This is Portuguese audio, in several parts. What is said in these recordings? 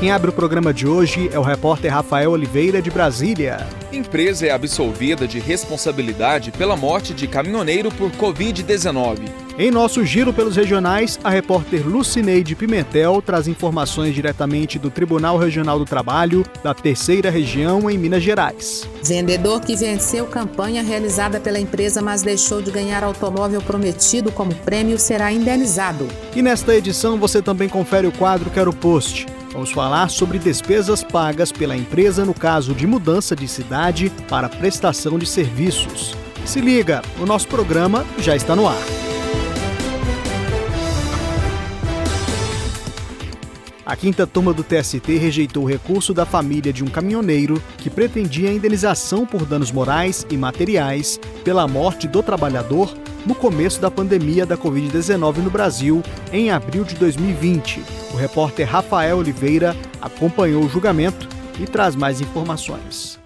Quem abre o programa de hoje é o repórter Rafael Oliveira de Brasília. Empresa é absolvida de responsabilidade pela morte de caminhoneiro por Covid-19. Em nosso giro pelos regionais, a repórter Lucineide Pimentel traz informações diretamente do Tribunal Regional do Trabalho da Terceira Região em Minas Gerais. Vendedor que venceu campanha realizada pela empresa, mas deixou de ganhar automóvel prometido como prêmio, será indenizado. E nesta edição você também confere o quadro Quero Post Vamos falar sobre despesas pagas pela empresa no caso de mudança de cidade para prestação de serviços. Se liga, o nosso programa já está no ar. A quinta turma do TST rejeitou o recurso da família de um caminhoneiro que pretendia indenização por danos morais e materiais pela morte do trabalhador no começo da pandemia da Covid-19 no Brasil, em abril de 2020. O repórter Rafael Oliveira acompanhou o julgamento e traz mais informações.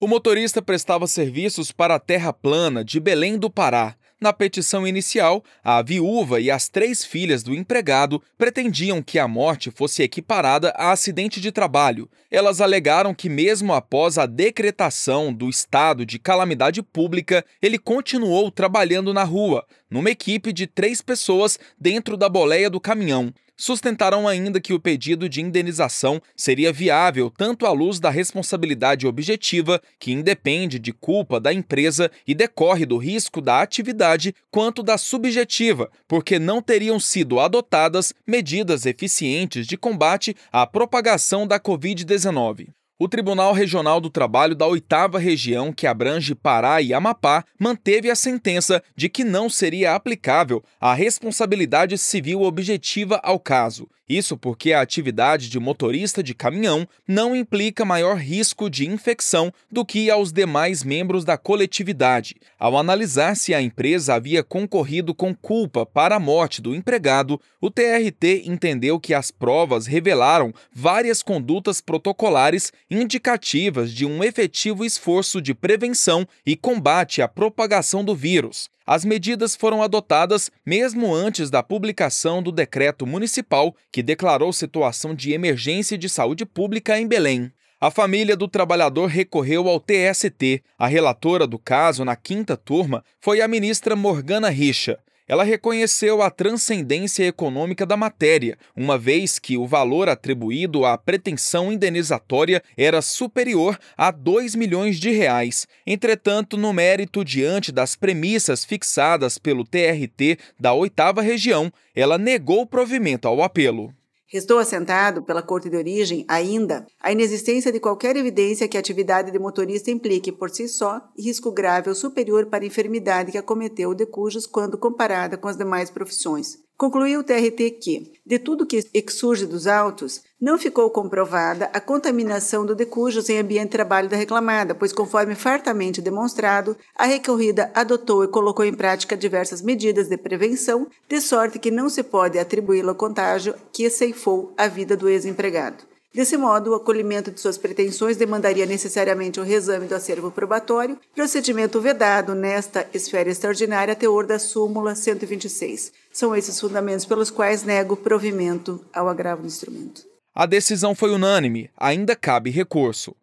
O motorista prestava serviços para a Terra Plana de Belém do Pará na petição inicial, a viúva e as três filhas do empregado pretendiam que a morte fosse equiparada a acidente de trabalho. Elas alegaram que, mesmo após a decretação do estado de calamidade pública, ele continuou trabalhando na rua, numa equipe de três pessoas dentro da boleia do caminhão sustentaram ainda que o pedido de indenização seria viável tanto à luz da responsabilidade objetiva, que independe de culpa da empresa e decorre do risco da atividade, quanto da subjetiva, porque não teriam sido adotadas medidas eficientes de combate à propagação da Covid-19. O Tribunal Regional do Trabalho da Oitava Região, que abrange Pará e Amapá, manteve a sentença de que não seria aplicável a responsabilidade civil objetiva ao caso. Isso porque a atividade de motorista de caminhão não implica maior risco de infecção do que aos demais membros da coletividade. Ao analisar se a empresa havia concorrido com culpa para a morte do empregado, o TRT entendeu que as provas revelaram várias condutas protocolares indicativas de um efetivo esforço de prevenção e combate à propagação do vírus. As medidas foram adotadas mesmo antes da publicação do decreto municipal que declarou situação de emergência de saúde pública em Belém. A família do trabalhador recorreu ao TST. A relatora do caso na quinta turma foi a ministra Morgana Richa ela reconheceu a transcendência econômica da matéria, uma vez que o valor atribuído à pretensão indenizatória era superior a 2 milhões de reais. Entretanto, no mérito diante das premissas fixadas pelo TRT da oitava região, ela negou provimento ao apelo. Restou assentado pela Corte de Origem, ainda, a inexistência de qualquer evidência que a atividade de motorista implique, por si só, risco grave ou superior para a enfermidade que acometeu o de cujos quando comparada com as demais profissões. Concluiu o TRT que, de tudo que exurge dos autos, não ficou comprovada a contaminação do decujos em ambiente de trabalho da reclamada, pois, conforme fartamente demonstrado, a recorrida adotou e colocou em prática diversas medidas de prevenção, de sorte que não se pode atribuí-lo ao contágio que ceifou a vida do ex-empregado. Desse modo, o acolhimento de suas pretensões demandaria necessariamente o reexame do acervo probatório, procedimento vedado nesta esfera extraordinária teor da súmula 126. São esses fundamentos pelos quais nego provimento ao agravo do instrumento. A decisão foi unânime, ainda cabe recurso.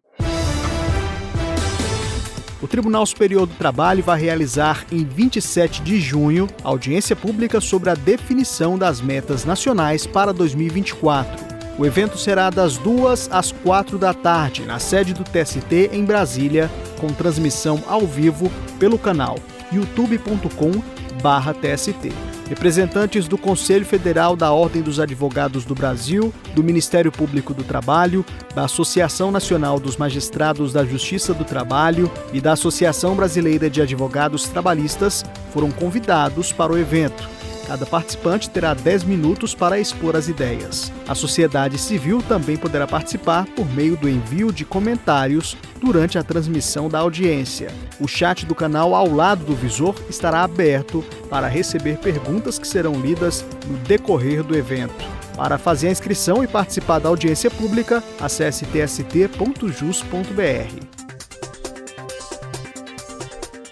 O Tribunal Superior do Trabalho vai realizar em 27 de junho audiência pública sobre a definição das metas nacionais para 2024. O evento será das 2 às 4 da tarde, na sede do TST em Brasília, com transmissão ao vivo pelo canal youtube.com/tst. Representantes do Conselho Federal da Ordem dos Advogados do Brasil, do Ministério Público do Trabalho, da Associação Nacional dos Magistrados da Justiça do Trabalho e da Associação Brasileira de Advogados Trabalhistas foram convidados para o evento. Cada participante terá 10 minutos para expor as ideias. A sociedade civil também poderá participar por meio do envio de comentários durante a transmissão da audiência. O chat do canal ao lado do visor estará aberto para receber perguntas que serão lidas no decorrer do evento. Para fazer a inscrição e participar da audiência pública, acesse tst.jus.br.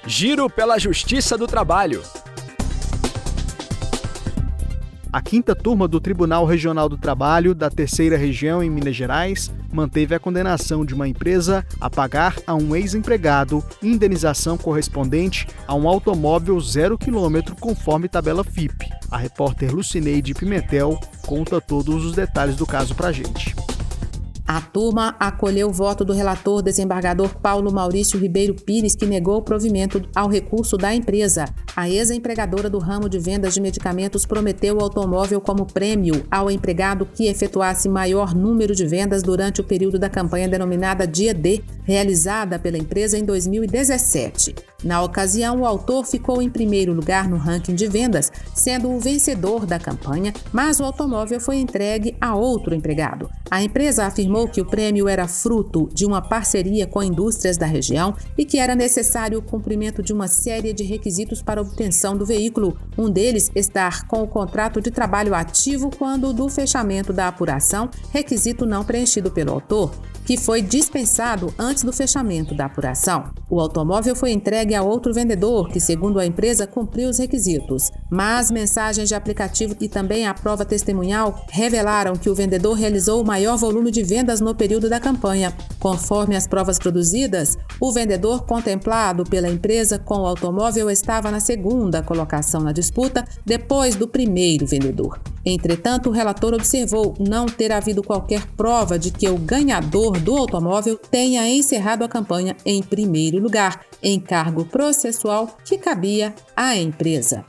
Giro pela Justiça do Trabalho. A quinta turma do Tribunal Regional do Trabalho da Terceira Região em Minas Gerais manteve a condenação de uma empresa a pagar a um ex-empregado indenização correspondente a um automóvel zero quilômetro conforme tabela FIP. A repórter Lucineide Pimentel conta todos os detalhes do caso pra gente. A turma acolheu o voto do relator desembargador Paulo Maurício Ribeiro Pires, que negou o provimento ao recurso da empresa. A ex-empregadora do ramo de vendas de medicamentos prometeu o automóvel como prêmio ao empregado que efetuasse maior número de vendas durante o período da campanha denominada Dia D, realizada pela empresa em 2017. Na ocasião, o autor ficou em primeiro lugar no ranking de vendas, sendo o vencedor da campanha, mas o automóvel foi entregue a outro empregado. A empresa afirmou que o prêmio era fruto de uma parceria com indústrias da região e que era necessário o cumprimento de uma série de requisitos para obtenção do veículo, um deles estar com o contrato de trabalho ativo quando do fechamento da apuração, requisito não preenchido pelo autor que foi dispensado antes do fechamento da apuração. O automóvel foi entregue a outro vendedor, que, segundo a empresa, cumpriu os requisitos. Mas mensagens de aplicativo e também a prova testemunhal revelaram que o vendedor realizou o maior volume de vendas no período da campanha. Conforme as provas produzidas, o vendedor contemplado pela empresa com o automóvel estava na segunda colocação na disputa, depois do primeiro vendedor. Entretanto, o relator observou não ter havido qualquer prova de que o ganhador do automóvel tenha encerrado a campanha em primeiro lugar, encargo processual que cabia à empresa.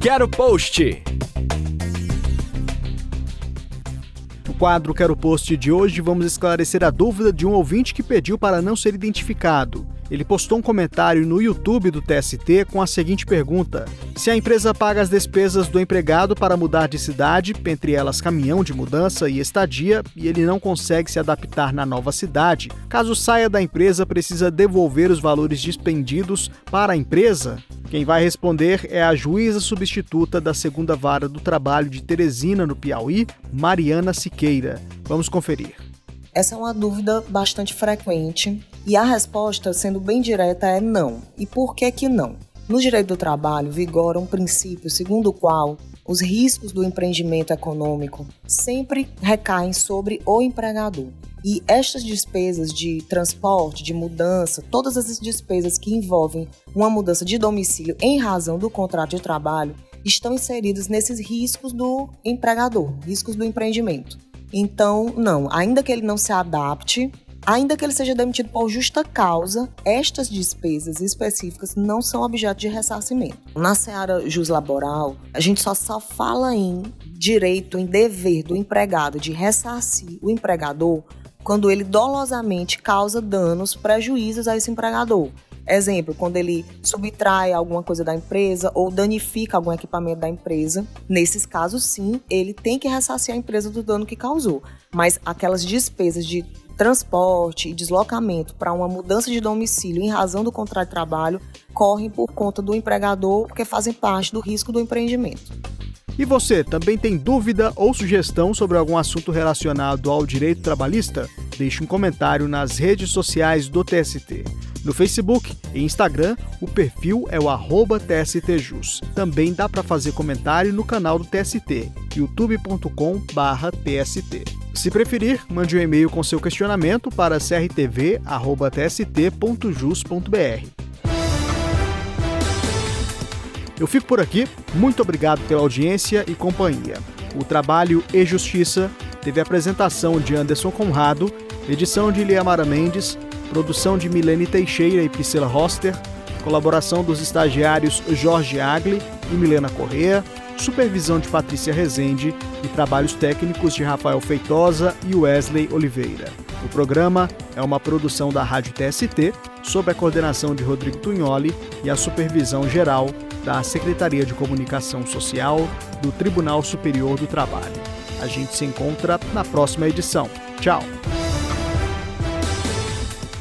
Quero post. No quadro Quero Post de hoje, vamos esclarecer a dúvida de um ouvinte que pediu para não ser identificado. Ele postou um comentário no YouTube do TST com a seguinte pergunta: Se a empresa paga as despesas do empregado para mudar de cidade, entre elas caminhão de mudança e estadia, e ele não consegue se adaptar na nova cidade, caso saia da empresa, precisa devolver os valores dispendidos para a empresa? Quem vai responder é a juíza substituta da segunda vara do trabalho de Teresina, no Piauí, Mariana Siqueira. Vamos conferir. Essa é uma dúvida bastante frequente e a resposta, sendo bem direta, é não. E por que que não? No direito do trabalho vigora um princípio segundo o qual os riscos do empreendimento econômico sempre recaem sobre o empregador. E estas despesas de transporte, de mudança, todas as despesas que envolvem uma mudança de domicílio em razão do contrato de trabalho, estão inseridas nesses riscos do empregador, riscos do empreendimento. Então, não, ainda que ele não se adapte, ainda que ele seja demitido por justa causa, estas despesas específicas não são objeto de ressarcimento. Na seara jus laboral, a gente só, só fala em direito, em dever do empregado de ressarcir o empregador quando ele dolosamente causa danos, prejuízos a esse empregador. Exemplo, quando ele subtrai alguma coisa da empresa ou danifica algum equipamento da empresa. Nesses casos, sim, ele tem que ressarcir a empresa do dano que causou. Mas aquelas despesas de transporte e deslocamento para uma mudança de domicílio em razão do contrato de trabalho correm por conta do empregador, porque fazem parte do risco do empreendimento. E você também tem dúvida ou sugestão sobre algum assunto relacionado ao direito trabalhista? Deixe um comentário nas redes sociais do TST. No Facebook e Instagram, o perfil é o arroba TSTJus. Também dá para fazer comentário no canal do TST, youtube.com/tst. Se preferir, mande um e-mail com seu questionamento para crtv@tst.jus.br. Eu fico por aqui. Muito obrigado pela audiência e companhia. O trabalho e Justiça teve apresentação de Anderson Conrado, edição de Liamara Mendes produção de Milene Teixeira e Priscila Roster, colaboração dos estagiários Jorge Agli e Milena Correa, supervisão de Patrícia Rezende e trabalhos técnicos de Rafael Feitosa e Wesley Oliveira. O programa é uma produção da Rádio TST, sob a coordenação de Rodrigo Tunholi e a supervisão geral da Secretaria de Comunicação Social do Tribunal Superior do Trabalho. A gente se encontra na próxima edição. Tchau!